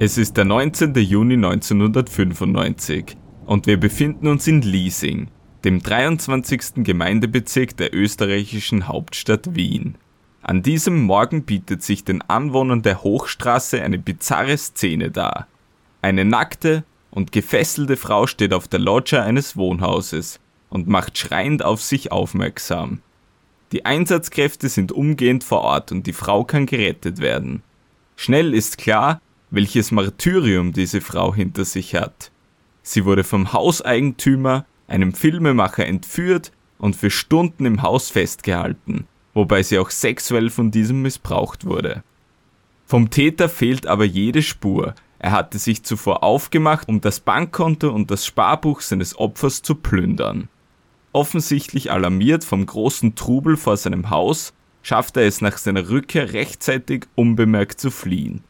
Es ist der 19. Juni 1995 und wir befinden uns in Liesing, dem 23. Gemeindebezirk der österreichischen Hauptstadt Wien. An diesem Morgen bietet sich den Anwohnern der Hochstraße eine bizarre Szene dar. Eine nackte und gefesselte Frau steht auf der Loggia eines Wohnhauses und macht schreiend auf sich aufmerksam. Die Einsatzkräfte sind umgehend vor Ort und die Frau kann gerettet werden. Schnell ist klar, welches Martyrium diese Frau hinter sich hat. Sie wurde vom Hauseigentümer, einem Filmemacher, entführt und für Stunden im Haus festgehalten, wobei sie auch sexuell von diesem missbraucht wurde. Vom Täter fehlt aber jede Spur. Er hatte sich zuvor aufgemacht, um das Bankkonto und das Sparbuch seines Opfers zu plündern. Offensichtlich alarmiert vom großen Trubel vor seinem Haus, schafft er es nach seiner Rückkehr rechtzeitig unbemerkt zu fliehen.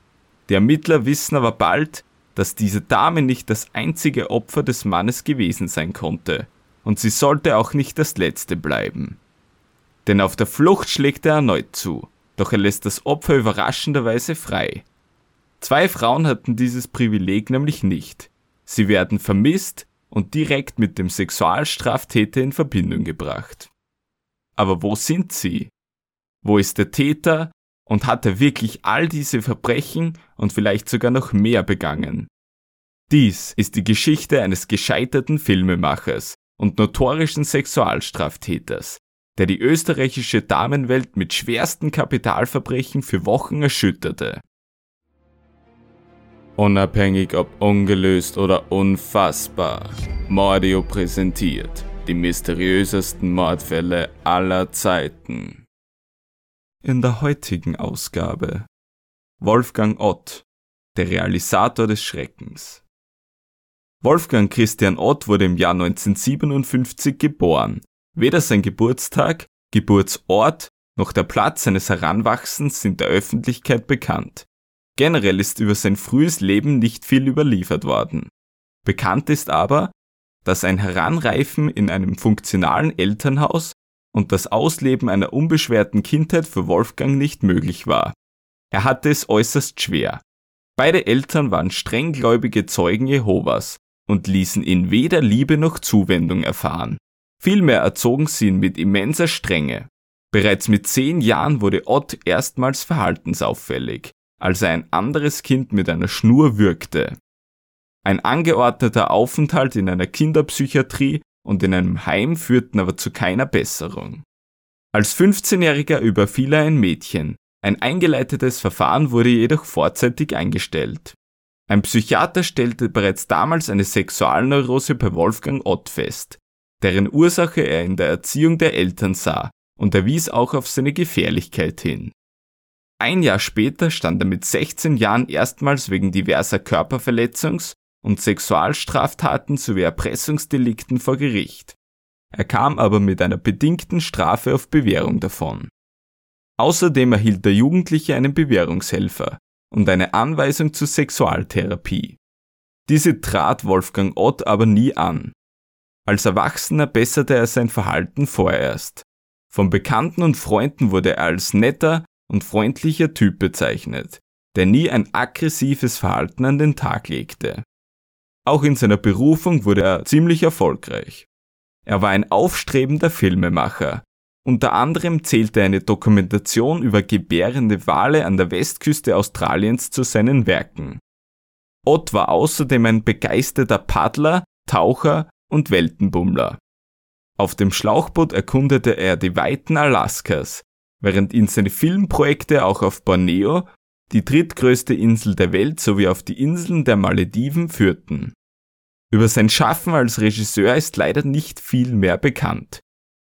Die Ermittler wissen aber bald, dass diese Dame nicht das einzige Opfer des Mannes gewesen sein konnte, und sie sollte auch nicht das letzte bleiben. Denn auf der Flucht schlägt er erneut zu, doch er lässt das Opfer überraschenderweise frei. Zwei Frauen hatten dieses Privileg nämlich nicht. Sie werden vermisst und direkt mit dem Sexualstraftäter in Verbindung gebracht. Aber wo sind sie? Wo ist der Täter und hat er wirklich all diese Verbrechen und vielleicht sogar noch mehr begangen. Dies ist die Geschichte eines gescheiterten Filmemachers und notorischen Sexualstraftäters, der die österreichische Damenwelt mit schwersten Kapitalverbrechen für Wochen erschütterte. Unabhängig ob ungelöst oder unfassbar, Mordio präsentiert die mysteriösesten Mordfälle aller Zeiten in der heutigen Ausgabe. Wolfgang Ott, der Realisator des Schreckens. Wolfgang Christian Ott wurde im Jahr 1957 geboren. Weder sein Geburtstag, Geburtsort noch der Platz seines Heranwachsens sind der Öffentlichkeit bekannt. Generell ist über sein frühes Leben nicht viel überliefert worden. Bekannt ist aber, dass ein Heranreifen in einem funktionalen Elternhaus und das Ausleben einer unbeschwerten Kindheit für Wolfgang nicht möglich war. Er hatte es äußerst schwer. Beide Eltern waren strenggläubige Zeugen Jehovas und ließen ihn weder Liebe noch Zuwendung erfahren. Vielmehr erzogen sie ihn mit immenser Strenge. Bereits mit zehn Jahren wurde Ott erstmals verhaltensauffällig, als er ein anderes Kind mit einer Schnur würgte. Ein angeordneter Aufenthalt in einer Kinderpsychiatrie und in einem Heim führten aber zu keiner Besserung. Als 15-Jähriger überfiel er ein Mädchen. Ein eingeleitetes Verfahren wurde jedoch vorzeitig eingestellt. Ein Psychiater stellte bereits damals eine Sexualneurose bei Wolfgang Ott fest, deren Ursache er in der Erziehung der Eltern sah und er wies auch auf seine Gefährlichkeit hin. Ein Jahr später stand er mit 16 Jahren erstmals wegen diverser Körperverletzungs- und Sexualstraftaten sowie Erpressungsdelikten vor Gericht. Er kam aber mit einer bedingten Strafe auf Bewährung davon. Außerdem erhielt der Jugendliche einen Bewährungshelfer und eine Anweisung zur Sexualtherapie. Diese trat Wolfgang Ott aber nie an. Als Erwachsener besserte er sein Verhalten vorerst. Von Bekannten und Freunden wurde er als netter und freundlicher Typ bezeichnet, der nie ein aggressives Verhalten an den Tag legte. Auch in seiner Berufung wurde er ziemlich erfolgreich. Er war ein aufstrebender Filmemacher. Unter anderem zählte eine Dokumentation über gebärende Wale an der Westküste Australiens zu seinen Werken. Ott war außerdem ein begeisterter Paddler, Taucher und Weltenbummler. Auf dem Schlauchboot erkundete er die Weiten Alaskas, während ihn seine Filmprojekte auch auf Borneo, die drittgrößte Insel der Welt sowie auf die Inseln der Malediven führten. Über sein Schaffen als Regisseur ist leider nicht viel mehr bekannt.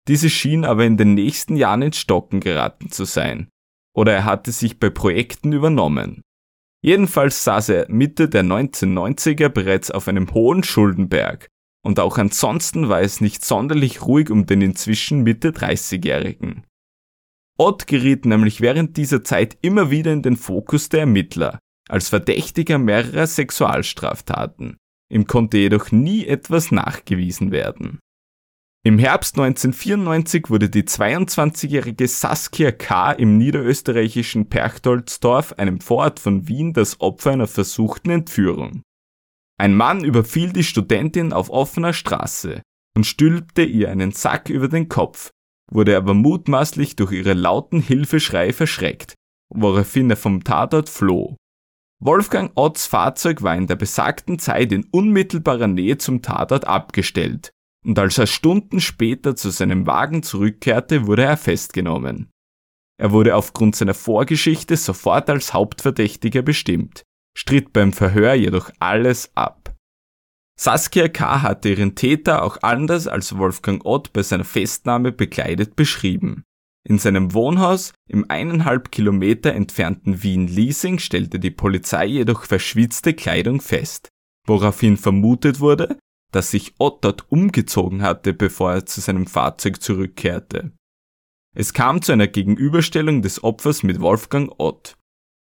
Diese schien aber in den nächsten Jahren ins Stocken geraten zu sein. Oder er hatte sich bei Projekten übernommen. Jedenfalls saß er Mitte der 1990er bereits auf einem hohen Schuldenberg. Und auch ansonsten war es nicht sonderlich ruhig um den inzwischen Mitte 30-Jährigen. Ott geriet nämlich während dieser Zeit immer wieder in den Fokus der Ermittler, als Verdächtiger mehrerer Sexualstraftaten. Ihm konnte jedoch nie etwas nachgewiesen werden. Im Herbst 1994 wurde die 22-jährige Saskia K. im niederösterreichischen Perchtoldsdorf, einem Vorort von Wien, das Opfer einer versuchten Entführung. Ein Mann überfiel die Studentin auf offener Straße und stülpte ihr einen Sack über den Kopf, wurde aber mutmaßlich durch ihre lauten Hilfeschreie verschreckt, woraufhin er vom Tatort floh. Wolfgang Otts Fahrzeug war in der besagten Zeit in unmittelbarer Nähe zum Tatort abgestellt und als er Stunden später zu seinem Wagen zurückkehrte, wurde er festgenommen. Er wurde aufgrund seiner Vorgeschichte sofort als Hauptverdächtiger bestimmt, stritt beim Verhör jedoch alles ab. Saskia K. hatte ihren Täter auch anders als Wolfgang Ott bei seiner Festnahme bekleidet beschrieben. In seinem Wohnhaus im eineinhalb Kilometer entfernten Wien-Liesing stellte die Polizei jedoch verschwitzte Kleidung fest, woraufhin vermutet wurde, dass sich Ott dort umgezogen hatte, bevor er zu seinem Fahrzeug zurückkehrte. Es kam zu einer Gegenüberstellung des Opfers mit Wolfgang Ott.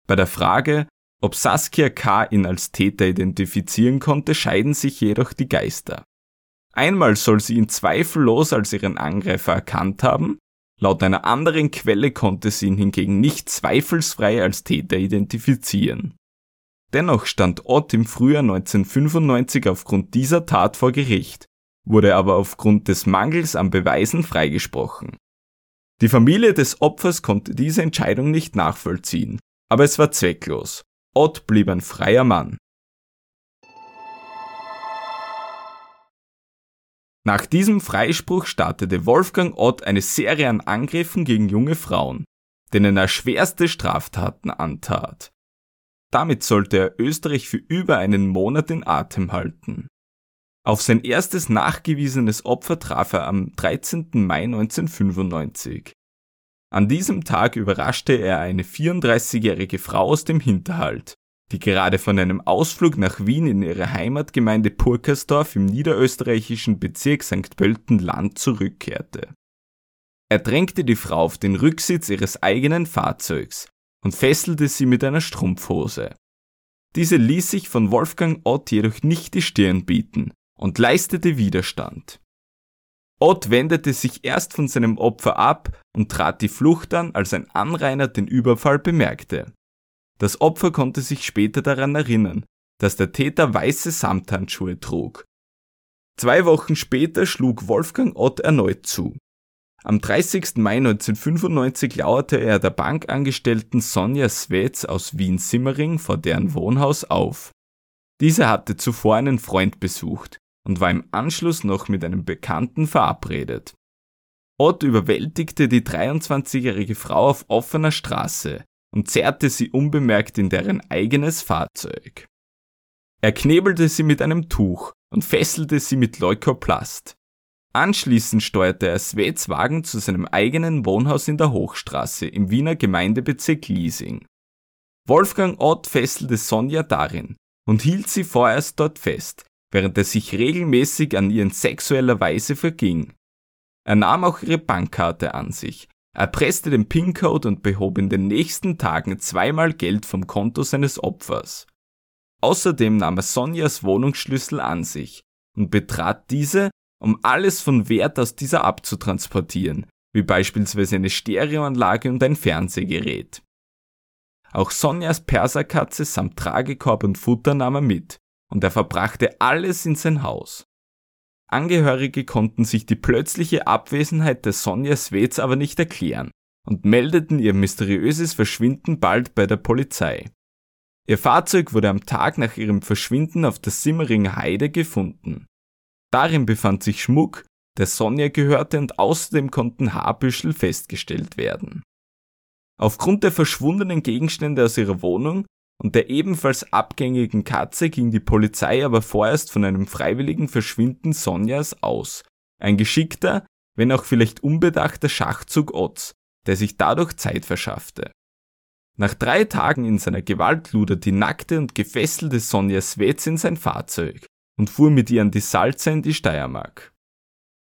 Bei der Frage, ob Saskia K. ihn als Täter identifizieren konnte, scheiden sich jedoch die Geister. Einmal soll sie ihn zweifellos als ihren Angreifer erkannt haben, laut einer anderen Quelle konnte sie ihn hingegen nicht zweifelsfrei als Täter identifizieren. Dennoch stand Ott im Frühjahr 1995 aufgrund dieser Tat vor Gericht, wurde aber aufgrund des Mangels an Beweisen freigesprochen. Die Familie des Opfers konnte diese Entscheidung nicht nachvollziehen, aber es war zwecklos. Ott blieb ein freier Mann. Nach diesem Freispruch startete Wolfgang Ott eine Serie an Angriffen gegen junge Frauen, denen er schwerste Straftaten antat. Damit sollte er Österreich für über einen Monat in Atem halten. Auf sein erstes nachgewiesenes Opfer traf er am 13. Mai 1995. An diesem Tag überraschte er eine 34-jährige Frau aus dem Hinterhalt, die gerade von einem Ausflug nach Wien in ihre Heimatgemeinde Purkersdorf im niederösterreichischen Bezirk St. Pölten-Land zurückkehrte. Er drängte die Frau auf den Rücksitz ihres eigenen Fahrzeugs und fesselte sie mit einer Strumpfhose. Diese ließ sich von Wolfgang Ott jedoch nicht die Stirn bieten und leistete Widerstand. Ott wendete sich erst von seinem Opfer ab und trat die Flucht an, als ein Anrainer den Überfall bemerkte. Das Opfer konnte sich später daran erinnern, dass der Täter weiße Samthandschuhe trug. Zwei Wochen später schlug Wolfgang Ott erneut zu. Am 30. Mai 1995 lauerte er der Bankangestellten Sonja Swetz aus Wien-Simmering vor deren Wohnhaus auf. Diese hatte zuvor einen Freund besucht und war im Anschluss noch mit einem Bekannten verabredet. Ott überwältigte die 23-jährige Frau auf offener Straße und zerrte sie unbemerkt in deren eigenes Fahrzeug. Er knebelte sie mit einem Tuch und fesselte sie mit Leukoplast. Anschließend steuerte er Svets Wagen zu seinem eigenen Wohnhaus in der Hochstraße im Wiener Gemeindebezirk Liesing. Wolfgang Ott fesselte Sonja darin und hielt sie vorerst dort fest, während er sich regelmäßig an ihr in sexueller Weise verging. Er nahm auch ihre Bankkarte an sich, erpresste den PIN-Code und behob in den nächsten Tagen zweimal Geld vom Konto seines Opfers. Außerdem nahm er Sonjas Wohnungsschlüssel an sich und betrat diese um alles von Wert aus dieser abzutransportieren, wie beispielsweise eine Stereoanlage und ein Fernsehgerät. Auch Sonjas Perserkatze samt Tragekorb und Futter nahm er mit, und er verbrachte alles in sein Haus. Angehörige konnten sich die plötzliche Abwesenheit der Sonja Swetz aber nicht erklären und meldeten ihr mysteriöses Verschwinden bald bei der Polizei. Ihr Fahrzeug wurde am Tag nach ihrem Verschwinden auf der Simmeringer Heide gefunden. Darin befand sich Schmuck, der Sonja gehörte und außerdem konnten Haarbüschel festgestellt werden. Aufgrund der verschwundenen Gegenstände aus ihrer Wohnung und der ebenfalls abgängigen Katze ging die Polizei aber vorerst von einem freiwilligen Verschwinden Sonjas aus. Ein geschickter, wenn auch vielleicht unbedachter Schachzug Otts, der sich dadurch Zeit verschaffte. Nach drei Tagen in seiner Gewalt lud die nackte und gefesselte Sonja Svets in sein Fahrzeug und fuhr mit ihr an die Salze in die Steiermark.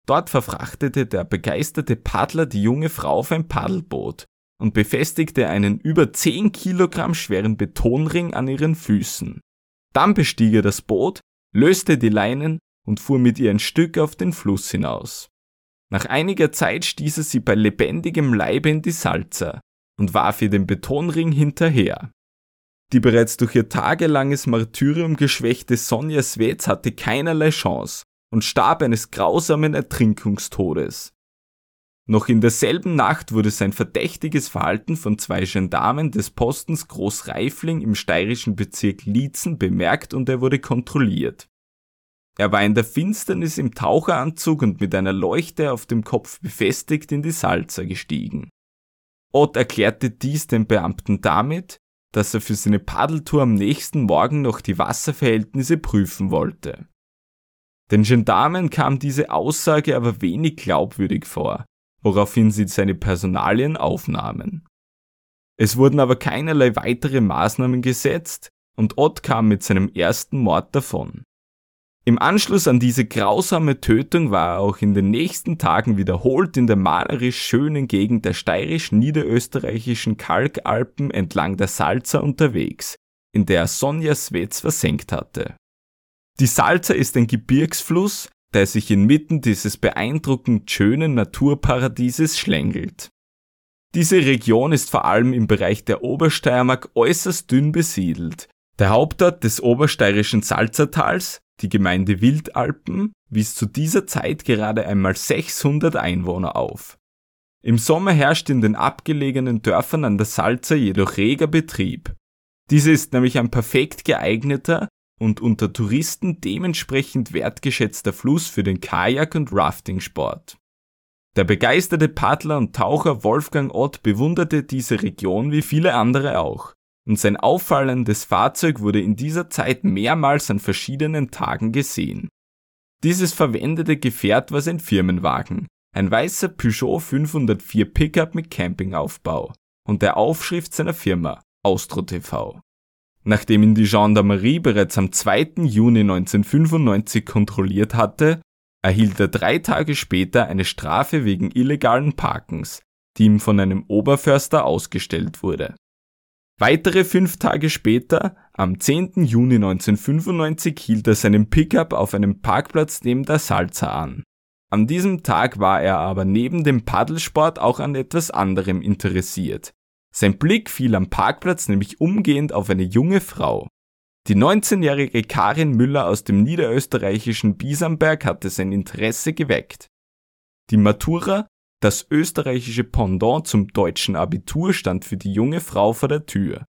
Dort verfrachtete der begeisterte Paddler die junge Frau auf ein Paddelboot und befestigte einen über 10 Kilogramm schweren Betonring an ihren Füßen. Dann bestieg er das Boot, löste die Leinen und fuhr mit ihr ein Stück auf den Fluss hinaus. Nach einiger Zeit stieß er sie bei lebendigem Leibe in die Salza und warf ihr den Betonring hinterher. Die bereits durch ihr tagelanges Martyrium geschwächte Sonja Svets hatte keinerlei Chance und starb eines grausamen Ertrinkungstodes. Noch in derselben Nacht wurde sein verdächtiges Verhalten von zwei Gendarmen des Postens Großreifling im steirischen Bezirk Liezen bemerkt und er wurde kontrolliert. Er war in der Finsternis im Taucheranzug und mit einer Leuchte auf dem Kopf befestigt in die Salza gestiegen. Ott erklärte dies den Beamten damit, dass er für seine Paddeltour am nächsten Morgen noch die Wasserverhältnisse prüfen wollte. Den Gendarmen kam diese Aussage aber wenig glaubwürdig vor, woraufhin sie seine Personalien aufnahmen. Es wurden aber keinerlei weitere Maßnahmen gesetzt und Ott kam mit seinem ersten Mord davon. Im Anschluss an diese grausame Tötung war er auch in den nächsten Tagen wiederholt in der malerisch schönen Gegend der steirisch-niederösterreichischen Kalkalpen entlang der Salza unterwegs, in der er Sonja Svets versenkt hatte. Die Salza ist ein Gebirgsfluss, der sich inmitten dieses beeindruckend schönen Naturparadieses schlängelt. Diese Region ist vor allem im Bereich der Obersteiermark äußerst dünn besiedelt. Der Hauptort des obersteirischen Salzertals, die Gemeinde Wildalpen, wies zu dieser Zeit gerade einmal 600 Einwohner auf. Im Sommer herrscht in den abgelegenen Dörfern an der Salzer jedoch reger Betrieb. Diese ist nämlich ein perfekt geeigneter, und unter Touristen dementsprechend wertgeschätzter Fluss für den Kajak- und Raftingsport. Der begeisterte Paddler und Taucher Wolfgang Ott bewunderte diese Region wie viele andere auch, und sein auffallendes Fahrzeug wurde in dieser Zeit mehrmals an verschiedenen Tagen gesehen. Dieses verwendete Gefährt war sein Firmenwagen, ein weißer Peugeot 504 Pickup mit Campingaufbau und der Aufschrift seiner Firma Austro TV. Nachdem ihn die Gendarmerie bereits am 2. Juni 1995 kontrolliert hatte, erhielt er drei Tage später eine Strafe wegen illegalen Parkens, die ihm von einem Oberförster ausgestellt wurde. Weitere fünf Tage später, am 10. Juni 1995, hielt er seinen Pickup auf einem Parkplatz neben der Salza an. An diesem Tag war er aber neben dem Paddelsport auch an etwas anderem interessiert, sein Blick fiel am Parkplatz nämlich umgehend auf eine junge Frau. Die 19-jährige Karin Müller aus dem niederösterreichischen Biesamberg hatte sein Interesse geweckt. Die Matura, das österreichische Pendant zum deutschen Abitur, stand für die junge Frau vor der Tür.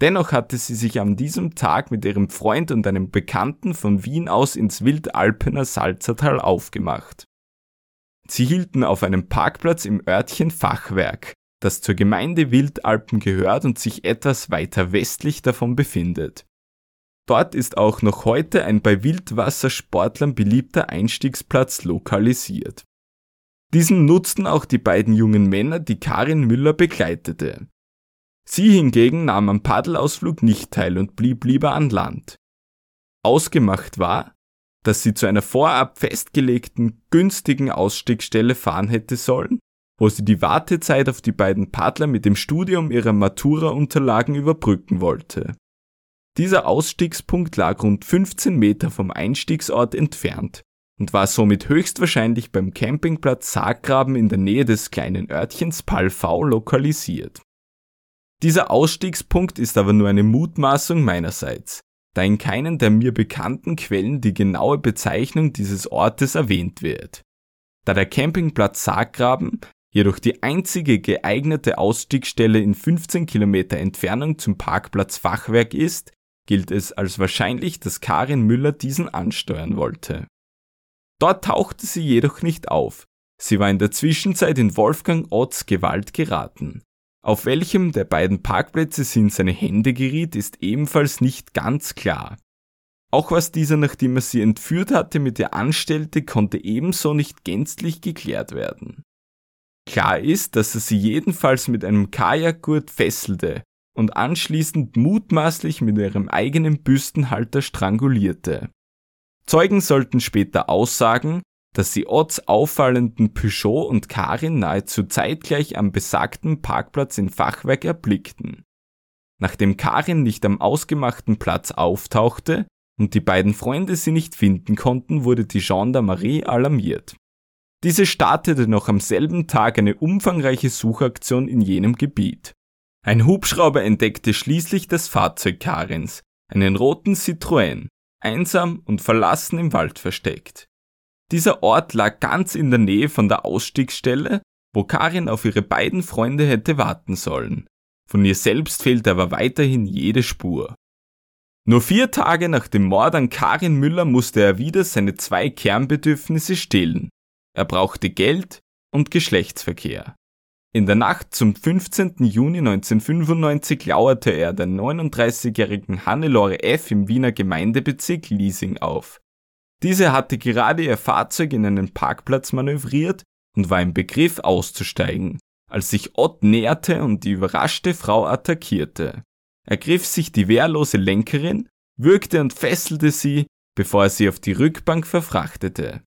Dennoch hatte sie sich an diesem Tag mit ihrem Freund und einem Bekannten von Wien aus ins Wildalpener Salzertal aufgemacht. Sie hielten auf einem Parkplatz im Örtchen Fachwerk, das zur Gemeinde Wildalpen gehört und sich etwas weiter westlich davon befindet. Dort ist auch noch heute ein bei Wildwassersportlern beliebter Einstiegsplatz lokalisiert. Diesen nutzten auch die beiden jungen Männer, die Karin Müller begleitete. Sie hingegen nahm am Paddelausflug nicht teil und blieb lieber an Land. Ausgemacht war, dass sie zu einer vorab festgelegten, günstigen Ausstiegsstelle fahren hätte sollen, wo sie die Wartezeit auf die beiden Paddler mit dem Studium ihrer Matura-Unterlagen überbrücken wollte. Dieser Ausstiegspunkt lag rund 15 Meter vom Einstiegsort entfernt und war somit höchstwahrscheinlich beim Campingplatz Sarggraben in der Nähe des kleinen Örtchens Palfau lokalisiert. Dieser Ausstiegspunkt ist aber nur eine Mutmaßung meinerseits, da in keinen der mir bekannten Quellen die genaue Bezeichnung dieses Ortes erwähnt wird. Da der Campingplatz Sarggraben jedoch die einzige geeignete Ausstiegsstelle in 15 Kilometer Entfernung zum Parkplatz Fachwerk ist, gilt es als wahrscheinlich, dass Karin Müller diesen ansteuern wollte. Dort tauchte sie jedoch nicht auf. Sie war in der Zwischenzeit in Wolfgang Otts Gewalt geraten. Auf welchem der beiden Parkplätze sie in seine Hände geriet, ist ebenfalls nicht ganz klar. Auch was dieser, nachdem er sie entführt hatte, mit ihr anstellte, konnte ebenso nicht gänzlich geklärt werden. Klar ist, dass er sie jedenfalls mit einem Kajakgurt fesselte und anschließend mutmaßlich mit ihrem eigenen Büstenhalter strangulierte. Zeugen sollten später aussagen, dass sie Otts auffallenden Peugeot und Karin nahezu zeitgleich am besagten Parkplatz in Fachwerk erblickten. Nachdem Karin nicht am ausgemachten Platz auftauchte und die beiden Freunde sie nicht finden konnten, wurde die Gendarmerie alarmiert. Diese startete noch am selben Tag eine umfangreiche Suchaktion in jenem Gebiet. Ein Hubschrauber entdeckte schließlich das Fahrzeug Karins, einen roten Citroën, einsam und verlassen im Wald versteckt. Dieser Ort lag ganz in der Nähe von der Ausstiegsstelle, wo Karin auf ihre beiden Freunde hätte warten sollen. Von ihr selbst fehlte aber weiterhin jede Spur. Nur vier Tage nach dem Mord an Karin Müller musste er wieder seine zwei Kernbedürfnisse stillen. Er brauchte Geld und Geschlechtsverkehr. In der Nacht zum 15. Juni 1995 lauerte er der 39-jährigen Hannelore F. im Wiener Gemeindebezirk Liesing auf. Diese hatte gerade ihr Fahrzeug in einen Parkplatz manövriert und war im Begriff auszusteigen, als sich Ott näherte und die überraschte Frau attackierte. Er griff sich die wehrlose Lenkerin, würgte und fesselte sie, bevor er sie auf die Rückbank verfrachtete.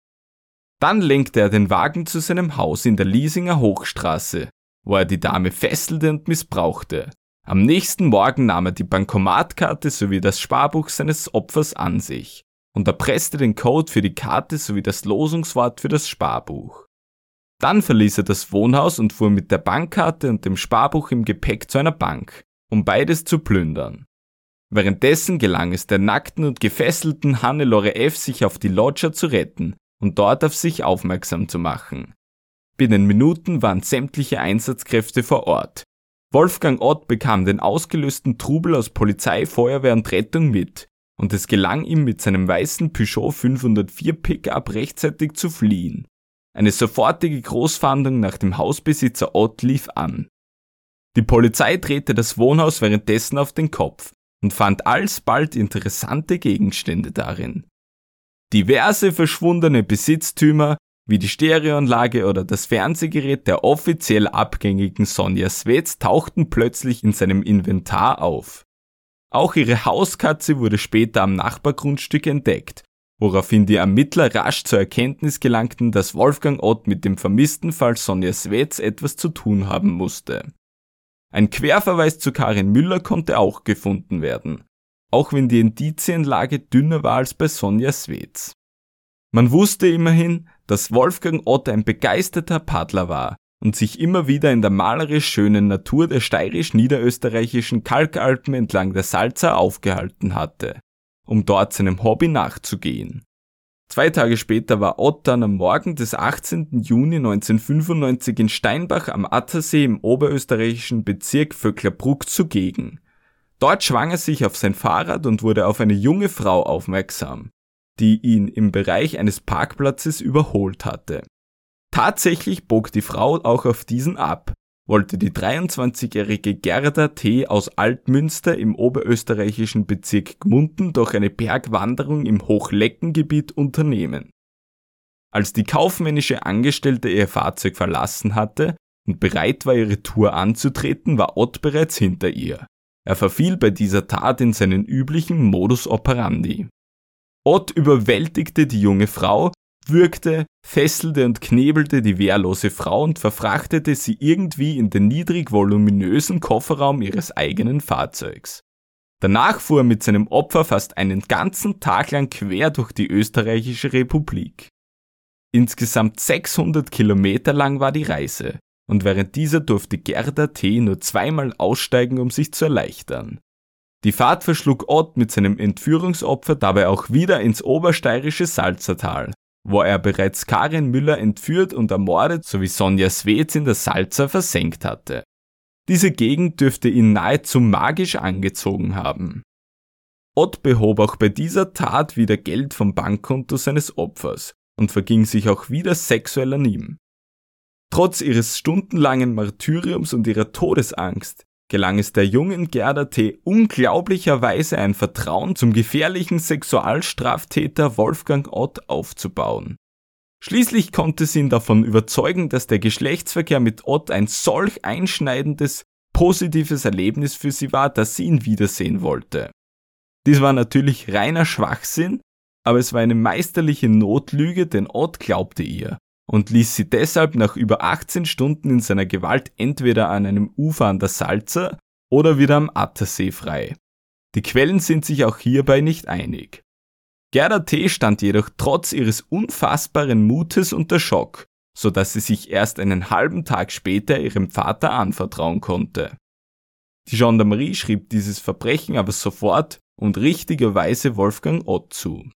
Dann lenkte er den Wagen zu seinem Haus in der Liesinger Hochstraße, wo er die Dame fesselte und missbrauchte. Am nächsten Morgen nahm er die Bankomatkarte sowie das Sparbuch seines Opfers an sich und erpresste den Code für die Karte sowie das Losungswort für das Sparbuch. Dann verließ er das Wohnhaus und fuhr mit der Bankkarte und dem Sparbuch im Gepäck zu einer Bank, um beides zu plündern. Währenddessen gelang es der nackten und gefesselten Hannelore F. sich auf die Lodger zu retten und dort auf sich aufmerksam zu machen. Binnen Minuten waren sämtliche Einsatzkräfte vor Ort. Wolfgang Ott bekam den ausgelösten Trubel aus Polizei, Feuerwehr und Rettung mit, und es gelang ihm mit seinem weißen Peugeot 504 Pickup rechtzeitig zu fliehen. Eine sofortige Großfahndung nach dem Hausbesitzer Ott lief an. Die Polizei drehte das Wohnhaus währenddessen auf den Kopf und fand alsbald interessante Gegenstände darin. Diverse verschwundene Besitztümer wie die Stereoanlage oder das Fernsehgerät der offiziell abgängigen Sonja Swetz tauchten plötzlich in seinem Inventar auf. Auch ihre Hauskatze wurde später am Nachbargrundstück entdeckt, woraufhin die Ermittler rasch zur Erkenntnis gelangten, dass Wolfgang Ott mit dem vermissten Fall Sonja Swetz etwas zu tun haben musste. Ein Querverweis zu Karin Müller konnte auch gefunden werden auch wenn die Indizienlage dünner war als bei Sonja Swetz. Man wusste immerhin, dass Wolfgang Ott ein begeisterter Paddler war und sich immer wieder in der malerisch schönen Natur der steirisch-niederösterreichischen Kalkalpen entlang der Salza aufgehalten hatte, um dort seinem Hobby nachzugehen. Zwei Tage später war Ott dann am Morgen des 18. Juni 1995 in Steinbach am Attersee im oberösterreichischen Bezirk Vöcklerbruck zugegen. Dort schwang er sich auf sein Fahrrad und wurde auf eine junge Frau aufmerksam, die ihn im Bereich eines Parkplatzes überholt hatte. Tatsächlich bog die Frau auch auf diesen ab, wollte die 23-jährige Gerda T. aus Altmünster im oberösterreichischen Bezirk Gmunden durch eine Bergwanderung im Hochleckengebiet unternehmen. Als die kaufmännische Angestellte ihr Fahrzeug verlassen hatte und bereit war, ihre Tour anzutreten, war Ott bereits hinter ihr. Er verfiel bei dieser Tat in seinen üblichen Modus operandi. Ott überwältigte die junge Frau, würgte, fesselte und knebelte die wehrlose Frau und verfrachtete sie irgendwie in den niedrig voluminösen Kofferraum ihres eigenen Fahrzeugs. Danach fuhr er mit seinem Opfer fast einen ganzen Tag lang quer durch die österreichische Republik. Insgesamt 600 Kilometer lang war die Reise, und während dieser durfte Gerda T. nur zweimal aussteigen, um sich zu erleichtern. Die Fahrt verschlug Ott mit seinem Entführungsopfer dabei auch wieder ins obersteirische Salzertal, wo er bereits Karin Müller entführt und ermordet sowie Sonja Swetz in der Salzer versenkt hatte. Diese Gegend dürfte ihn nahezu magisch angezogen haben. Ott behob auch bei dieser Tat wieder Geld vom Bankkonto seines Opfers und verging sich auch wieder sexuell an ihm. Trotz ihres stundenlangen Martyriums und ihrer Todesangst gelang es der jungen Gerda T. unglaublicherweise ein Vertrauen zum gefährlichen Sexualstraftäter Wolfgang Ott aufzubauen. Schließlich konnte sie ihn davon überzeugen, dass der Geschlechtsverkehr mit Ott ein solch einschneidendes, positives Erlebnis für sie war, dass sie ihn wiedersehen wollte. Dies war natürlich reiner Schwachsinn, aber es war eine meisterliche Notlüge, denn Ott glaubte ihr und ließ sie deshalb nach über 18 Stunden in seiner Gewalt entweder an einem Ufer an der Salza oder wieder am Attersee frei. Die Quellen sind sich auch hierbei nicht einig. Gerda T. stand jedoch trotz ihres unfassbaren Mutes unter Schock so dass sie sich erst einen halben Tag später ihrem Vater anvertrauen konnte. Die Gendarmerie schrieb dieses Verbrechen aber sofort und richtigerweise Wolfgang Ott zu.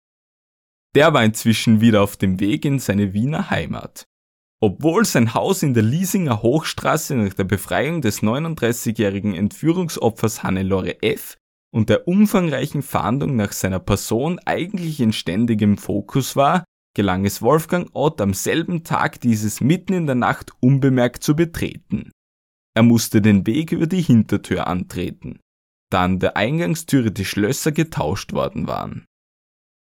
Der war inzwischen wieder auf dem Weg in seine Wiener Heimat. Obwohl sein Haus in der Liesinger Hochstraße nach der Befreiung des 39-jährigen Entführungsopfers Hannelore F. und der umfangreichen Fahndung nach seiner Person eigentlich in ständigem Fokus war, gelang es Wolfgang Ott am selben Tag dieses mitten in der Nacht unbemerkt zu betreten. Er musste den Weg über die Hintertür antreten, da an der Eingangstüre die Schlösser getauscht worden waren.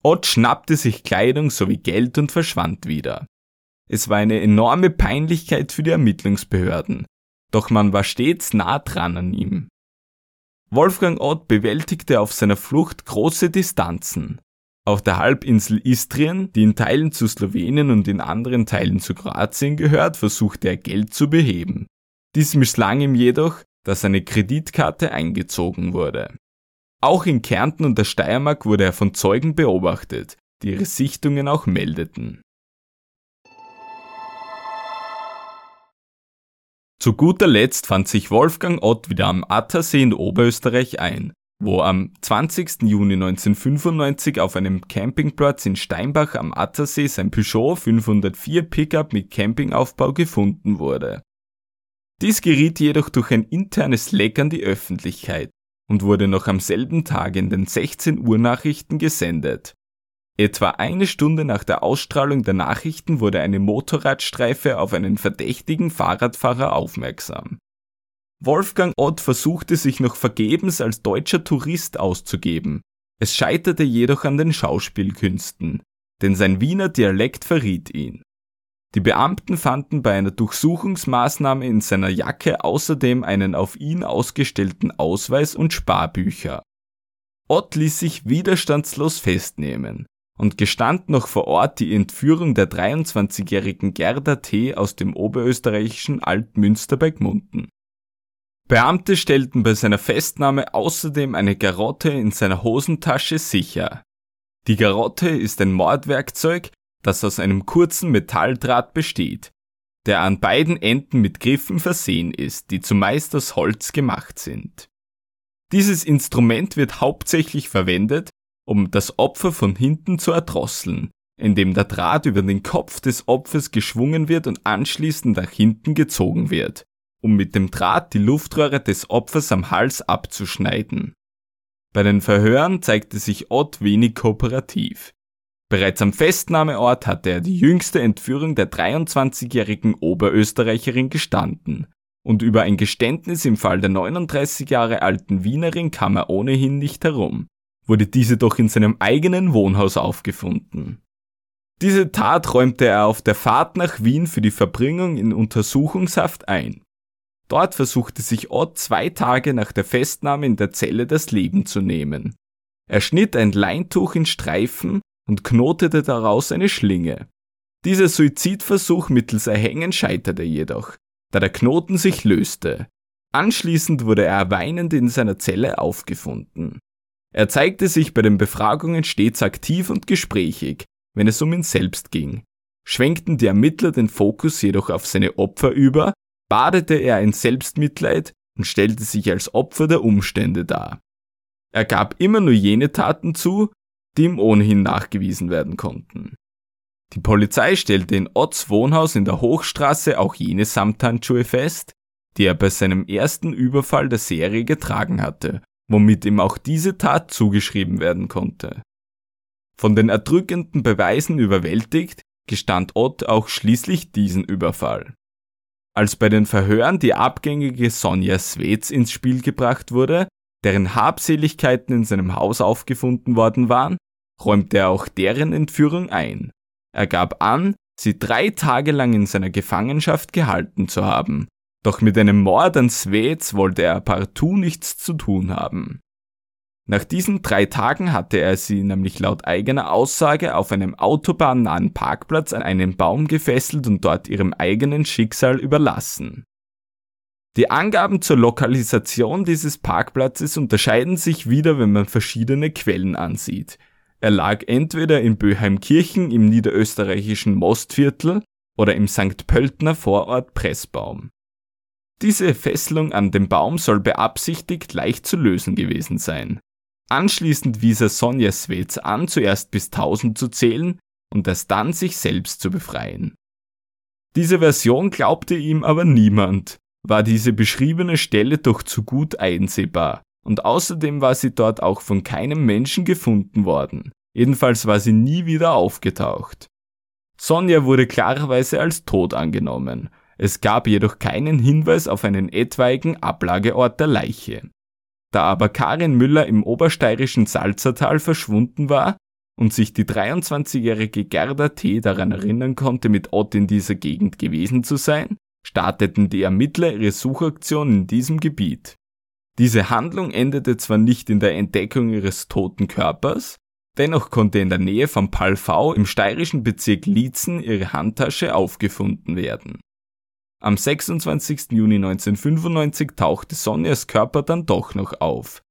Ott schnappte sich Kleidung sowie Geld und verschwand wieder. Es war eine enorme Peinlichkeit für die Ermittlungsbehörden, doch man war stets nah dran an ihm. Wolfgang Ott bewältigte auf seiner Flucht große Distanzen, auf der Halbinsel Istrien, die in Teilen zu Slowenien und in anderen Teilen zu Kroatien gehört, versuchte er Geld zu beheben. Dies misslang ihm jedoch, da seine Kreditkarte eingezogen wurde. Auch in Kärnten und der Steiermark wurde er von Zeugen beobachtet, die ihre Sichtungen auch meldeten. Zu guter Letzt fand sich Wolfgang Ott wieder am Attersee in Oberösterreich ein wo am 20. Juni 1995 auf einem Campingplatz in Steinbach am Attersee sein Peugeot 504 Pickup mit Campingaufbau gefunden wurde. Dies geriet jedoch durch ein internes Leck an die Öffentlichkeit und wurde noch am selben Tag in den 16 Uhr Nachrichten gesendet. Etwa eine Stunde nach der Ausstrahlung der Nachrichten wurde eine Motorradstreife auf einen verdächtigen Fahrradfahrer aufmerksam. Wolfgang Ott versuchte sich noch vergebens als deutscher Tourist auszugeben. Es scheiterte jedoch an den Schauspielkünsten, denn sein Wiener Dialekt verriet ihn. Die Beamten fanden bei einer Durchsuchungsmaßnahme in seiner Jacke außerdem einen auf ihn ausgestellten Ausweis und Sparbücher. Ott ließ sich widerstandslos festnehmen und gestand noch vor Ort die Entführung der 23-jährigen Gerda T. aus dem oberösterreichischen Altmünster bei Gmunden. Beamte stellten bei seiner Festnahme außerdem eine Garotte in seiner Hosentasche sicher. Die Garotte ist ein Mordwerkzeug, das aus einem kurzen Metalldraht besteht, der an beiden Enden mit Griffen versehen ist, die zumeist aus Holz gemacht sind. Dieses Instrument wird hauptsächlich verwendet, um das Opfer von hinten zu erdrosseln, indem der Draht über den Kopf des Opfers geschwungen wird und anschließend nach hinten gezogen wird um mit dem Draht die Luftröhre des Opfers am Hals abzuschneiden. Bei den Verhören zeigte sich Ott wenig kooperativ. Bereits am Festnahmeort hatte er die jüngste Entführung der 23-jährigen Oberösterreicherin gestanden und über ein Geständnis im Fall der 39 Jahre alten Wienerin kam er ohnehin nicht herum, wurde diese doch in seinem eigenen Wohnhaus aufgefunden. Diese Tat räumte er auf der Fahrt nach Wien für die Verbringung in Untersuchungshaft ein. Dort versuchte sich Ott zwei Tage nach der Festnahme in der Zelle das Leben zu nehmen. Er schnitt ein Leintuch in Streifen und knotete daraus eine Schlinge. Dieser Suizidversuch mittels Erhängen scheiterte jedoch, da der Knoten sich löste. Anschließend wurde er weinend in seiner Zelle aufgefunden. Er zeigte sich bei den Befragungen stets aktiv und gesprächig, wenn es um ihn selbst ging. Schwenkten die Ermittler den Fokus jedoch auf seine Opfer über, badete er in Selbstmitleid und stellte sich als Opfer der Umstände dar. Er gab immer nur jene Taten zu, die ihm ohnehin nachgewiesen werden konnten. Die Polizei stellte in Otts Wohnhaus in der Hochstraße auch jene Samthandschuhe fest, die er bei seinem ersten Überfall der Serie getragen hatte, womit ihm auch diese Tat zugeschrieben werden konnte. Von den erdrückenden Beweisen überwältigt, gestand Ott auch schließlich diesen Überfall. Als bei den Verhören die abgängige Sonja Swetz ins Spiel gebracht wurde, deren Habseligkeiten in seinem Haus aufgefunden worden waren, räumte er auch deren Entführung ein. Er gab an, sie drei Tage lang in seiner Gefangenschaft gehalten zu haben, doch mit einem Mord an Swetz wollte er partout nichts zu tun haben. Nach diesen drei Tagen hatte er sie nämlich laut eigener Aussage auf einem autobahnnahen Parkplatz an einen Baum gefesselt und dort ihrem eigenen Schicksal überlassen. Die Angaben zur Lokalisation dieses Parkplatzes unterscheiden sich wieder, wenn man verschiedene Quellen ansieht. Er lag entweder in Böheimkirchen im niederösterreichischen Mostviertel oder im St. Pöltner Vorort Pressbaum. Diese Fesselung an dem Baum soll beabsichtigt leicht zu lösen gewesen sein. Anschließend wies er Sonja Svets an, zuerst bis 1000 zu zählen und erst dann sich selbst zu befreien. Diese Version glaubte ihm aber niemand, war diese beschriebene Stelle doch zu gut einsehbar, und außerdem war sie dort auch von keinem Menschen gefunden worden. Jedenfalls war sie nie wieder aufgetaucht. Sonja wurde klarerweise als tot angenommen. Es gab jedoch keinen Hinweis auf einen etwaigen Ablageort der Leiche. Da aber Karin Müller im obersteirischen Salzertal verschwunden war und sich die 23-jährige Gerda T. daran erinnern konnte, mit Ott in dieser Gegend gewesen zu sein, starteten die Ermittler ihre Suchaktion in diesem Gebiet. Diese Handlung endete zwar nicht in der Entdeckung ihres toten Körpers, dennoch konnte in der Nähe von Palfau im steirischen Bezirk Liezen ihre Handtasche aufgefunden werden. Am 26. Juni 1995 tauchte Sonjas Körper dann doch noch auf.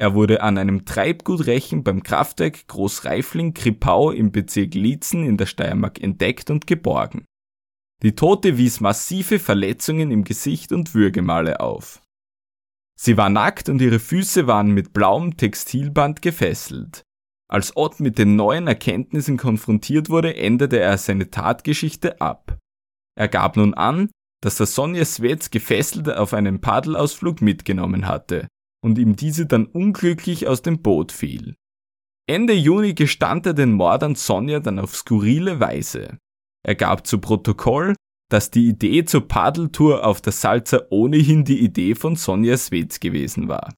Er wurde an einem Treibgutrechen beim Kraftwerk Großreifling-Krippau im Bezirk Liezen in der Steiermark entdeckt und geborgen. Die Tote wies massive Verletzungen im Gesicht und Würgemale auf. Sie war nackt und ihre Füße waren mit blauem Textilband gefesselt. Als Ott mit den neuen Erkenntnissen konfrontiert wurde, änderte er seine Tatgeschichte ab. Er gab nun an, dass er Sonja Svets gefesselt auf einen Paddelausflug mitgenommen hatte und ihm diese dann unglücklich aus dem Boot fiel. Ende Juni gestand er den Mord an Sonja dann auf skurrile Weise. Er gab zu Protokoll, dass die Idee zur Paddeltour auf der Salza ohnehin die Idee von Sonja Svets gewesen war.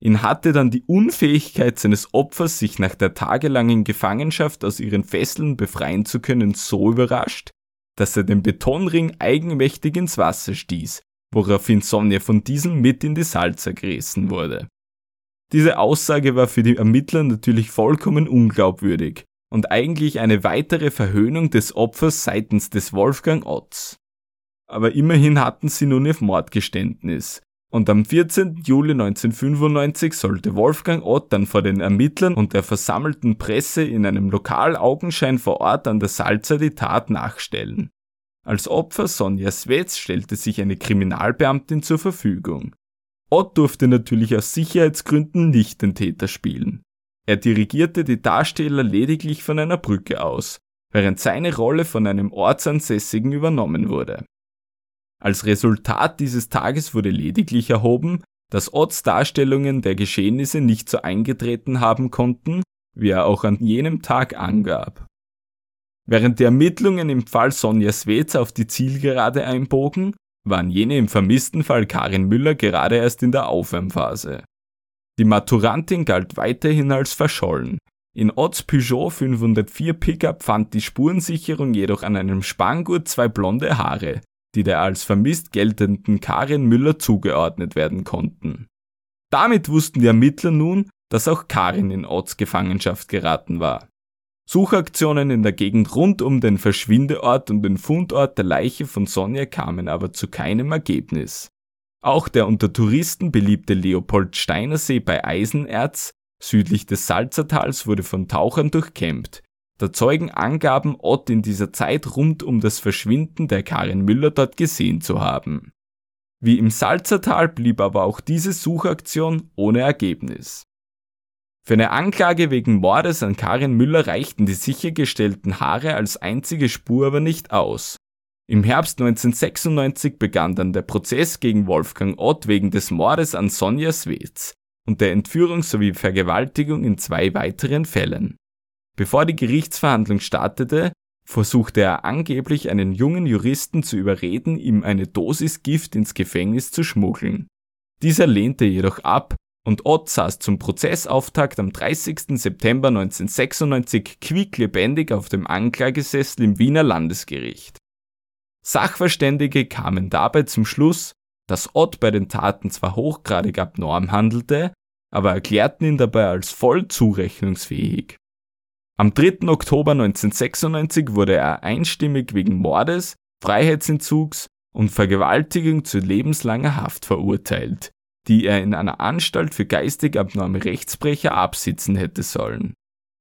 Ihn hatte dann die Unfähigkeit seines Opfers, sich nach der tagelangen Gefangenschaft aus ihren Fesseln befreien zu können, so überrascht, dass er den Betonring eigenmächtig ins Wasser stieß, woraufhin Sonja von diesem mit in die Salza gerissen wurde. Diese Aussage war für die Ermittler natürlich vollkommen unglaubwürdig und eigentlich eine weitere Verhöhnung des Opfers seitens des Wolfgang Otz. Aber immerhin hatten sie nun ihr Mordgeständnis. Und am 14. Juli 1995 sollte Wolfgang Ott dann vor den Ermittlern und der versammelten Presse in einem Lokal Augenschein vor Ort an der Salza die Tat nachstellen. Als Opfer Sonja Svets stellte sich eine Kriminalbeamtin zur Verfügung. Ott durfte natürlich aus Sicherheitsgründen nicht den Täter spielen. Er dirigierte die Darsteller lediglich von einer Brücke aus, während seine Rolle von einem Ortsansässigen übernommen wurde. Als Resultat dieses Tages wurde lediglich erhoben, dass Otts Darstellungen der Geschehnisse nicht so eingetreten haben konnten, wie er auch an jenem Tag angab. Während die Ermittlungen im Fall Sonja Swetz auf die Zielgerade einbogen, waren jene im vermissten Fall Karin Müller gerade erst in der Aufwärmphase. Die Maturantin galt weiterhin als verschollen. In Otts Peugeot 504 Pickup fand die Spurensicherung jedoch an einem Spanngurt zwei blonde Haare, die der als vermisst geltenden Karin Müller zugeordnet werden konnten. Damit wussten die Ermittler nun, dass auch Karin in Otts Gefangenschaft geraten war. Suchaktionen in der Gegend rund um den Verschwindeort und den Fundort der Leiche von Sonja kamen aber zu keinem Ergebnis. Auch der unter Touristen beliebte Leopold-Steiner-See bei Eisenerz südlich des Salzertals wurde von Tauchern durchkämmt. Da Zeugen angaben, Ott in dieser Zeit rund um das Verschwinden der Karin Müller dort gesehen zu haben. Wie im Salzertal blieb aber auch diese Suchaktion ohne Ergebnis. Für eine Anklage wegen Mordes an Karin Müller reichten die sichergestellten Haare als einzige Spur aber nicht aus. Im Herbst 1996 begann dann der Prozess gegen Wolfgang Ott wegen des Mordes an Sonja Swetz und der Entführung sowie Vergewaltigung in zwei weiteren Fällen. Bevor die Gerichtsverhandlung startete, versuchte er angeblich einen jungen Juristen zu überreden, ihm eine Dosis Gift ins Gefängnis zu schmuggeln. Dieser lehnte jedoch ab und Ott saß zum Prozessauftakt am 30. September 1996 quieklebendig auf dem Anklagesessel im Wiener Landesgericht. Sachverständige kamen dabei zum Schluss, dass Ott bei den Taten zwar hochgradig abnorm handelte, aber erklärten ihn dabei als voll zurechnungsfähig. Am 3. Oktober 1996 wurde er einstimmig wegen Mordes, Freiheitsentzugs und Vergewaltigung zu lebenslanger Haft verurteilt, die er in einer Anstalt für geistig abnorme Rechtsbrecher absitzen hätte sollen.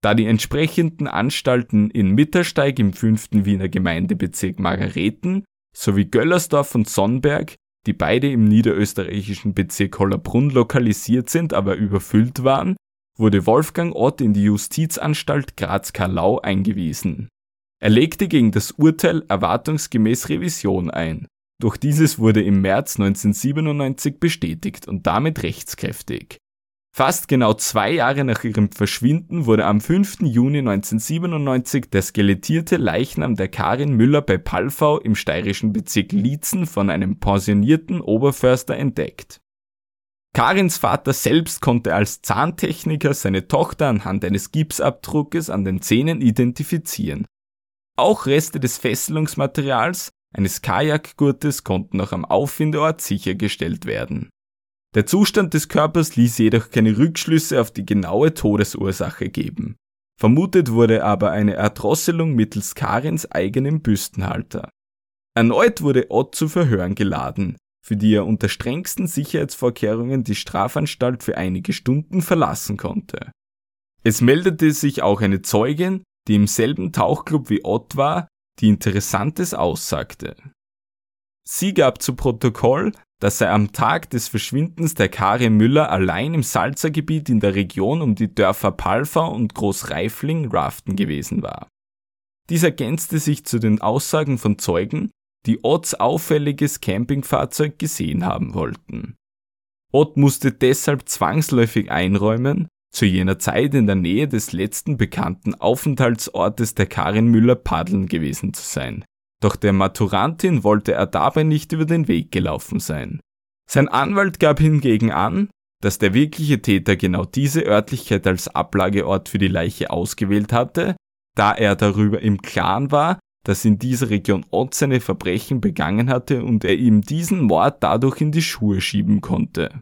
Da die entsprechenden Anstalten in Mittersteig im 5. Wiener Gemeindebezirk Margareten sowie Göllersdorf und Sonnberg, die beide im niederösterreichischen Bezirk Hollerbrunn lokalisiert sind, aber überfüllt waren, wurde Wolfgang Ott in die Justizanstalt Graz-Karlau eingewiesen. Er legte gegen das Urteil erwartungsgemäß Revision ein. Doch dieses wurde im März 1997 bestätigt und damit rechtskräftig. Fast genau zwei Jahre nach ihrem Verschwinden wurde am 5. Juni 1997 der skelettierte Leichnam der Karin Müller bei Palfau im steirischen Bezirk Liezen von einem pensionierten Oberförster entdeckt. Karins Vater selbst konnte als Zahntechniker seine Tochter anhand eines Gipsabdruckes an den Zähnen identifizieren. Auch Reste des Fesselungsmaterials eines Kajakgurtes konnten noch am Auffindeort sichergestellt werden. Der Zustand des Körpers ließ jedoch keine Rückschlüsse auf die genaue Todesursache geben. Vermutet wurde aber eine Erdrosselung mittels Karins eigenem Büstenhalter. Erneut wurde Ott zu Verhören geladen, für die er unter strengsten Sicherheitsvorkehrungen die Strafanstalt für einige Stunden verlassen konnte. Es meldete sich auch eine Zeugin, die im selben Tauchclub wie Ott war, die Interessantes aussagte. Sie gab zu Protokoll, dass er am Tag des Verschwindens der Karin Müller allein im Salzergebiet in der Region um die Dörfer Palfa und Großreifling raften gewesen war. Dies ergänzte sich zu den Aussagen von Zeugen, die Otts auffälliges Campingfahrzeug gesehen haben wollten. Ott musste deshalb zwangsläufig einräumen, zu jener Zeit in der Nähe des letzten bekannten Aufenthaltsortes der Karin Müller paddeln gewesen zu sein. Doch der Maturantin wollte er dabei nicht über den Weg gelaufen sein. Sein Anwalt gab hingegen an, dass der wirkliche Täter genau diese Örtlichkeit als Ablageort für die Leiche ausgewählt hatte, da er darüber im Klaren war, dass in dieser Region Ott seine Verbrechen begangen hatte und er ihm diesen Mord dadurch in die Schuhe schieben konnte.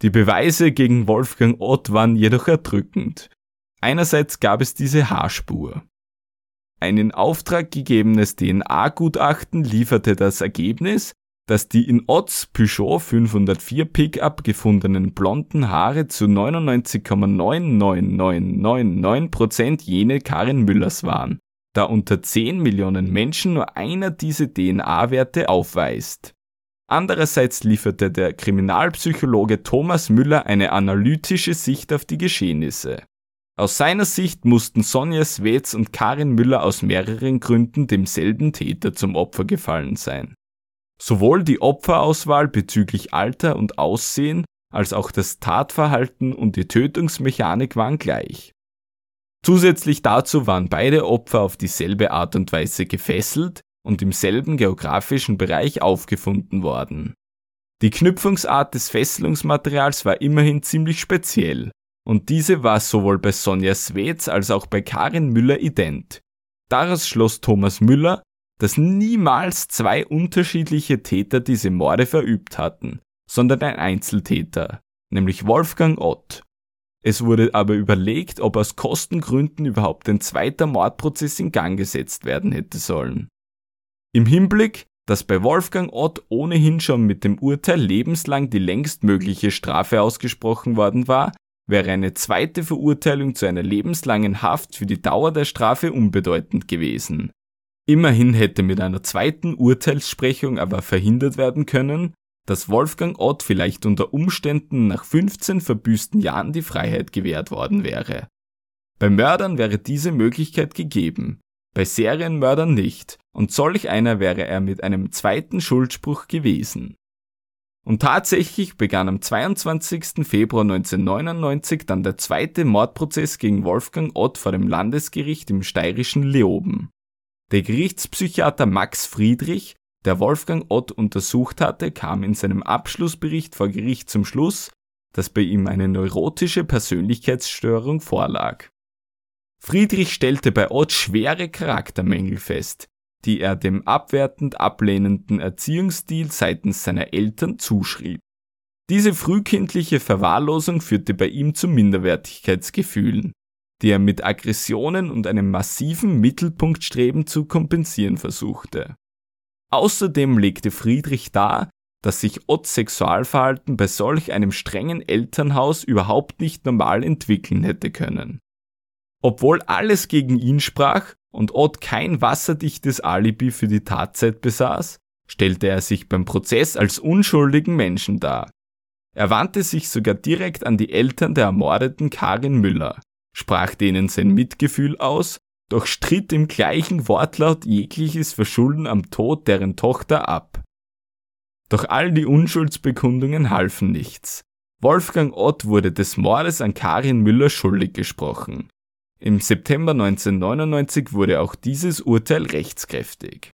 Die Beweise gegen Wolfgang Ott waren jedoch erdrückend. Einerseits gab es diese Haarspur. Ein in Auftrag gegebenes DNA-Gutachten lieferte das Ergebnis, dass die in Otts Peugeot 504 Pickup gefundenen blonden Haare zu 99,99999% jene Karin Müllers waren da unter 10 Millionen Menschen nur einer diese DNA-Werte aufweist. Andererseits lieferte der Kriminalpsychologe Thomas Müller eine analytische Sicht auf die Geschehnisse. Aus seiner Sicht mussten Sonja Swetz und Karin Müller aus mehreren Gründen demselben Täter zum Opfer gefallen sein. Sowohl die Opferauswahl bezüglich Alter und Aussehen als auch das Tatverhalten und die Tötungsmechanik waren gleich. Zusätzlich dazu waren beide Opfer auf dieselbe Art und Weise gefesselt und im selben geografischen Bereich aufgefunden worden. Die Knüpfungsart des Fesselungsmaterials war immerhin ziemlich speziell und diese war sowohl bei Sonja Swetz als auch bei Karin Müller ident. Daraus schloss Thomas Müller, dass niemals zwei unterschiedliche Täter diese Morde verübt hatten, sondern ein Einzeltäter, nämlich Wolfgang Ott. Es wurde aber überlegt, ob aus Kostengründen überhaupt ein zweiter Mordprozess in Gang gesetzt werden hätte sollen. Im Hinblick, dass bei Wolfgang Ott ohnehin schon mit dem Urteil lebenslang die längst mögliche Strafe ausgesprochen worden war, wäre eine zweite Verurteilung zu einer lebenslangen Haft für die Dauer der Strafe unbedeutend gewesen. Immerhin hätte mit einer zweiten Urteilssprechung aber verhindert werden können, dass Wolfgang Ott vielleicht unter Umständen nach 15 verbüßten Jahren die Freiheit gewährt worden wäre. Bei Mördern wäre diese Möglichkeit gegeben, bei Serienmördern nicht, und solch einer wäre er mit einem zweiten Schuldspruch gewesen. Und tatsächlich begann am 22. Februar 1999 dann der zweite Mordprozess gegen Wolfgang Ott vor dem Landesgericht im steirischen Leoben. Der Gerichtspsychiater Max Friedrich der Wolfgang Ott untersucht hatte, kam in seinem Abschlussbericht vor Gericht zum Schluss, dass bei ihm eine neurotische Persönlichkeitsstörung vorlag. Friedrich stellte bei Ott schwere Charaktermängel fest, die er dem abwertend ablehnenden Erziehungsstil seitens seiner Eltern zuschrieb. Diese frühkindliche Verwahrlosung führte bei ihm zu Minderwertigkeitsgefühlen, die er mit Aggressionen und einem massiven Mittelpunktstreben zu kompensieren versuchte. Außerdem legte Friedrich dar, dass sich Otts Sexualverhalten bei solch einem strengen Elternhaus überhaupt nicht normal entwickeln hätte können. Obwohl alles gegen ihn sprach und Ott kein wasserdichtes Alibi für die Tatzeit besaß, stellte er sich beim Prozess als unschuldigen Menschen dar. Er wandte sich sogar direkt an die Eltern der ermordeten Karin Müller, sprach denen sein Mitgefühl aus, doch stritt im gleichen Wortlaut jegliches Verschulden am Tod deren Tochter ab. Doch all die Unschuldsbekundungen halfen nichts. Wolfgang Ott wurde des Mordes an Karin Müller schuldig gesprochen. Im September 1999 wurde auch dieses Urteil rechtskräftig.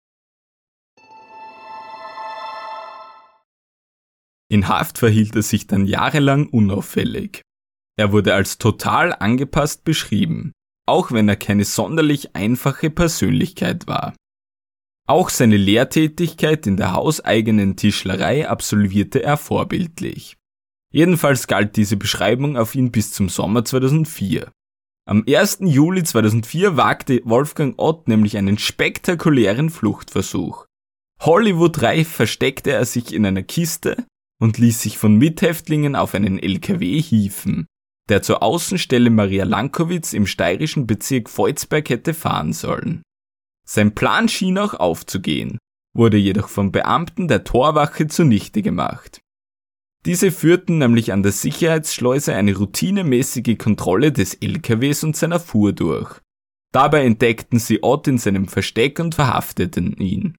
In Haft verhielt er sich dann jahrelang unauffällig. Er wurde als total angepasst beschrieben, auch wenn er keine sonderlich einfache Persönlichkeit war. Auch seine Lehrtätigkeit in der hauseigenen Tischlerei absolvierte er vorbildlich. Jedenfalls galt diese Beschreibung auf ihn bis zum Sommer 2004. Am 1. Juli 2004 wagte Wolfgang Ott nämlich einen spektakulären Fluchtversuch. Hollywood-reif versteckte er sich in einer Kiste und ließ sich von Mithäftlingen auf einen LKW hieven, der zur Außenstelle Maria Lankowitz im steirischen Bezirk Volzberg hätte fahren sollen. Sein Plan schien auch aufzugehen, wurde jedoch von Beamten der Torwache zunichte gemacht. Diese führten nämlich an der Sicherheitsschleuse eine routinemäßige Kontrolle des LKWs und seiner Fuhr durch. Dabei entdeckten sie Ott in seinem Versteck und verhafteten ihn.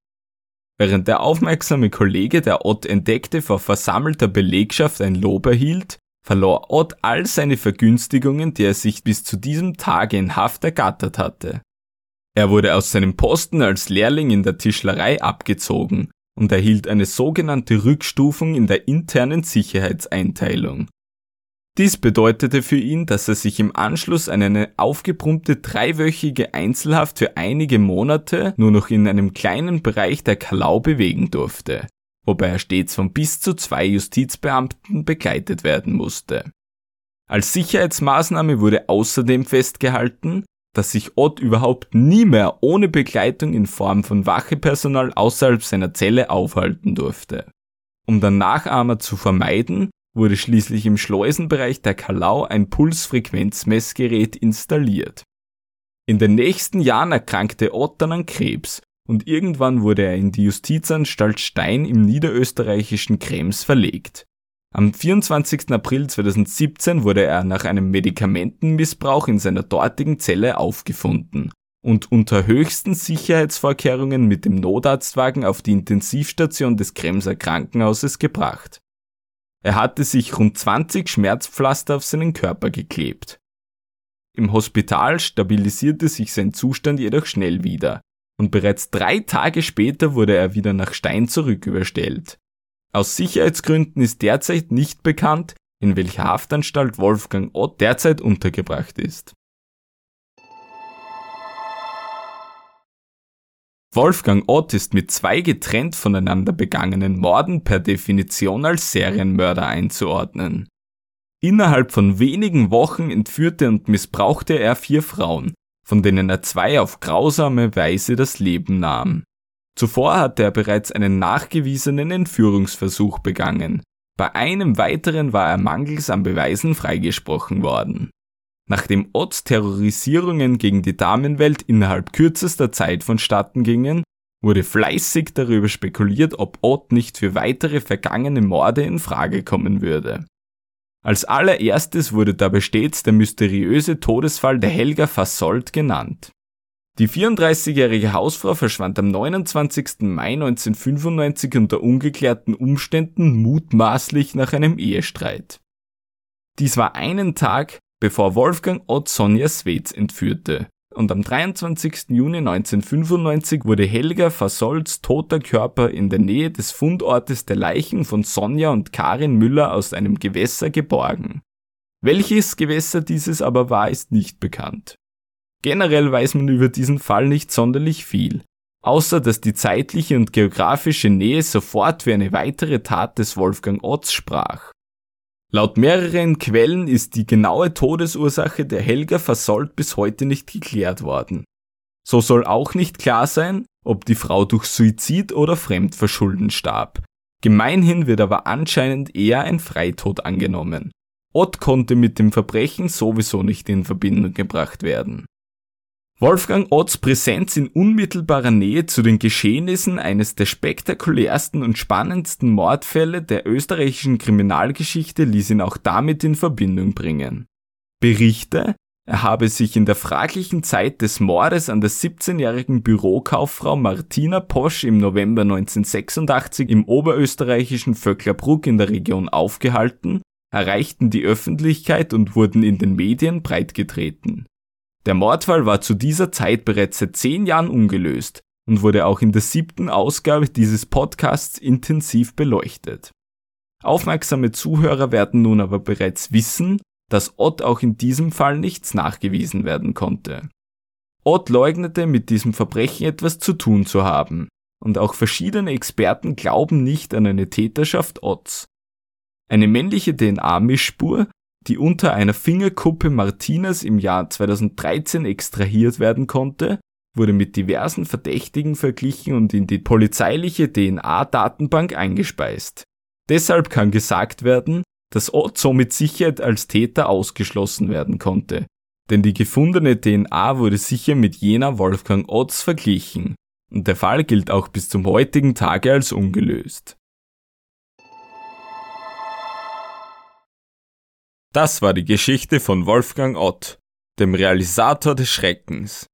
Während der aufmerksame Kollege, der Ott entdeckte, vor versammelter Belegschaft ein Lob erhielt, verlor Ott all seine Vergünstigungen, die er sich bis zu diesem Tage in Haft ergattert hatte. Er wurde aus seinem Posten als Lehrling in der Tischlerei abgezogen und erhielt eine sogenannte Rückstufung in der internen Sicherheitseinteilung. Dies bedeutete für ihn, dass er sich im Anschluss an eine aufgebrummte dreiwöchige Einzelhaft für einige Monate nur noch in einem kleinen Bereich der Kalau bewegen durfte, wobei er stets von bis zu zwei Justizbeamten begleitet werden musste. Als Sicherheitsmaßnahme wurde außerdem festgehalten, dass sich Ott überhaupt nie mehr ohne Begleitung in Form von Wachepersonal außerhalb seiner Zelle aufhalten durfte. Um dann Nachahmer zu vermeiden, wurde schließlich im Schleusenbereich der Kalau ein Pulsfrequenzmessgerät installiert. In den nächsten Jahren erkrankte Ott dann an Krebs und irgendwann wurde er in die Justizanstalt Stein im niederösterreichischen Krems verlegt. Am 24. April 2017 wurde er nach einem Medikamentenmissbrauch in seiner dortigen Zelle aufgefunden und unter höchsten Sicherheitsvorkehrungen mit dem Notarztwagen auf die Intensivstation des Kremser Krankenhauses gebracht. Er hatte sich rund 20 Schmerzpflaster auf seinen Körper geklebt. Im Hospital stabilisierte sich sein Zustand jedoch schnell wieder und bereits drei Tage später wurde er wieder nach Stein zurücküberstellt. Aus Sicherheitsgründen ist derzeit nicht bekannt, in welcher Haftanstalt Wolfgang Ott derzeit untergebracht ist. Wolfgang Ott ist mit zwei getrennt voneinander begangenen Morden per Definition als Serienmörder einzuordnen. Innerhalb von wenigen Wochen entführte und missbrauchte er vier Frauen, von denen er zwei auf grausame Weise das Leben nahm. Zuvor hatte er bereits einen nachgewiesenen Entführungsversuch begangen. Bei einem weiteren war er mangels an Beweisen freigesprochen worden. Nachdem Otts Terrorisierungen gegen die Damenwelt innerhalb kürzester Zeit vonstatten gingen, wurde fleißig darüber spekuliert, ob Ott nicht für weitere vergangene Morde in Frage kommen würde. Als allererstes wurde dabei stets der mysteriöse Todesfall der Helga Fassold genannt. Die 34-jährige Hausfrau verschwand am 29. Mai 1995 unter ungeklärten Umständen mutmaßlich nach einem Ehestreit. Dies war einen Tag, bevor Wolfgang Ott Sonja Swetz entführte und am 23. Juni 1995 wurde Helga Fasolds toter Körper in der Nähe des Fundortes der Leichen von Sonja und Karin Müller aus einem Gewässer geborgen. Welches Gewässer dieses aber war, ist nicht bekannt. Generell weiß man über diesen Fall nicht sonderlich viel, außer dass die zeitliche und geografische Nähe sofort für eine weitere Tat des Wolfgang Otz sprach. Laut mehreren Quellen ist die genaue Todesursache der Helga Versold bis heute nicht geklärt worden. So soll auch nicht klar sein, ob die Frau durch Suizid oder Fremdverschulden starb. Gemeinhin wird aber anscheinend eher ein Freitod angenommen. Ott konnte mit dem Verbrechen sowieso nicht in Verbindung gebracht werden. Wolfgang Otts Präsenz in unmittelbarer Nähe zu den Geschehnissen eines der spektakulärsten und spannendsten Mordfälle der österreichischen Kriminalgeschichte ließ ihn auch damit in Verbindung bringen. Berichte, er habe sich in der fraglichen Zeit des Mordes an der 17-jährigen Bürokauffrau Martina Posch im November 1986 im oberösterreichischen Vöcklerbruck in der Region aufgehalten, erreichten die Öffentlichkeit und wurden in den Medien breitgetreten. Der Mordfall war zu dieser Zeit bereits seit zehn Jahren ungelöst und wurde auch in der siebten Ausgabe dieses Podcasts intensiv beleuchtet. Aufmerksame Zuhörer werden nun aber bereits wissen, dass Ott auch in diesem Fall nichts nachgewiesen werden konnte. Ott leugnete mit diesem Verbrechen etwas zu tun zu haben, und auch verschiedene Experten glauben nicht an eine Täterschaft Otts. Eine männliche DNA-Mischspur die unter einer Fingerkuppe Martinas im Jahr 2013 extrahiert werden konnte, wurde mit diversen Verdächtigen verglichen und in die polizeiliche DNA-Datenbank eingespeist. Deshalb kann gesagt werden, dass Ott so mit Sicherheit als Täter ausgeschlossen werden konnte, denn die gefundene DNA wurde sicher mit jener Wolfgang Otts verglichen, und der Fall gilt auch bis zum heutigen Tage als ungelöst. Das war die Geschichte von Wolfgang Ott, dem Realisator des Schreckens.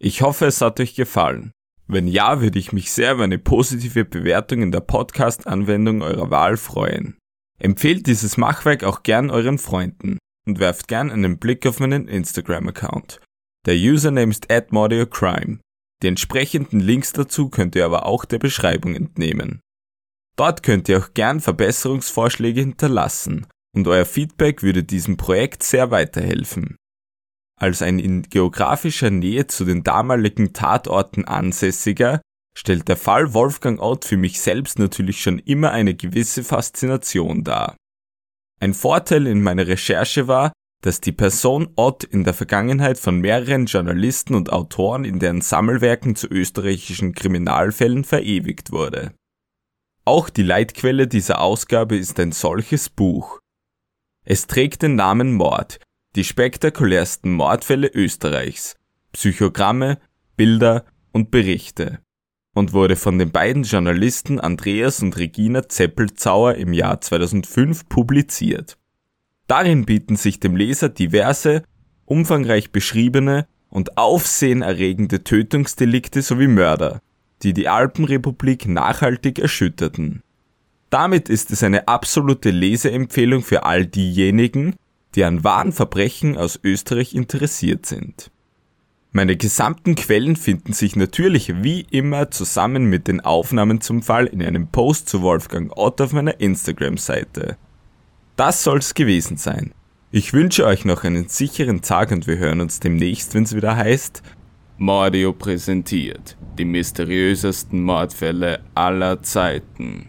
Ich hoffe, es hat euch gefallen. Wenn ja, würde ich mich sehr über eine positive Bewertung in der Podcast-Anwendung eurer Wahl freuen. Empfehlt dieses Machwerk auch gern euren Freunden und werft gern einen Blick auf meinen Instagram-Account. Der Username ist @mordiocrime. Die entsprechenden Links dazu könnt ihr aber auch der Beschreibung entnehmen. Dort könnt ihr auch gern Verbesserungsvorschläge hinterlassen und euer Feedback würde diesem Projekt sehr weiterhelfen. Als ein in geografischer Nähe zu den damaligen Tatorten ansässiger stellt der Fall Wolfgang Ott für mich selbst natürlich schon immer eine gewisse Faszination dar. Ein Vorteil in meiner Recherche war, dass die Person Ott in der Vergangenheit von mehreren Journalisten und Autoren in deren Sammelwerken zu österreichischen Kriminalfällen verewigt wurde. Auch die Leitquelle dieser Ausgabe ist ein solches Buch, es trägt den Namen Mord, die spektakulärsten Mordfälle Österreichs, Psychogramme, Bilder und Berichte und wurde von den beiden Journalisten Andreas und Regina Zeppelzauer im Jahr 2005 publiziert. Darin bieten sich dem Leser diverse, umfangreich beschriebene und aufsehenerregende Tötungsdelikte sowie Mörder, die die Alpenrepublik nachhaltig erschütterten. Damit ist es eine absolute Leseempfehlung für all diejenigen, die an wahren Verbrechen aus Österreich interessiert sind. Meine gesamten Quellen finden sich natürlich wie immer zusammen mit den Aufnahmen zum Fall in einem Post zu Wolfgang Ott auf meiner Instagram-Seite. Das soll's gewesen sein. Ich wünsche euch noch einen sicheren Tag und wir hören uns demnächst, wenn's wieder heißt Mordio präsentiert die mysteriösesten Mordfälle aller Zeiten.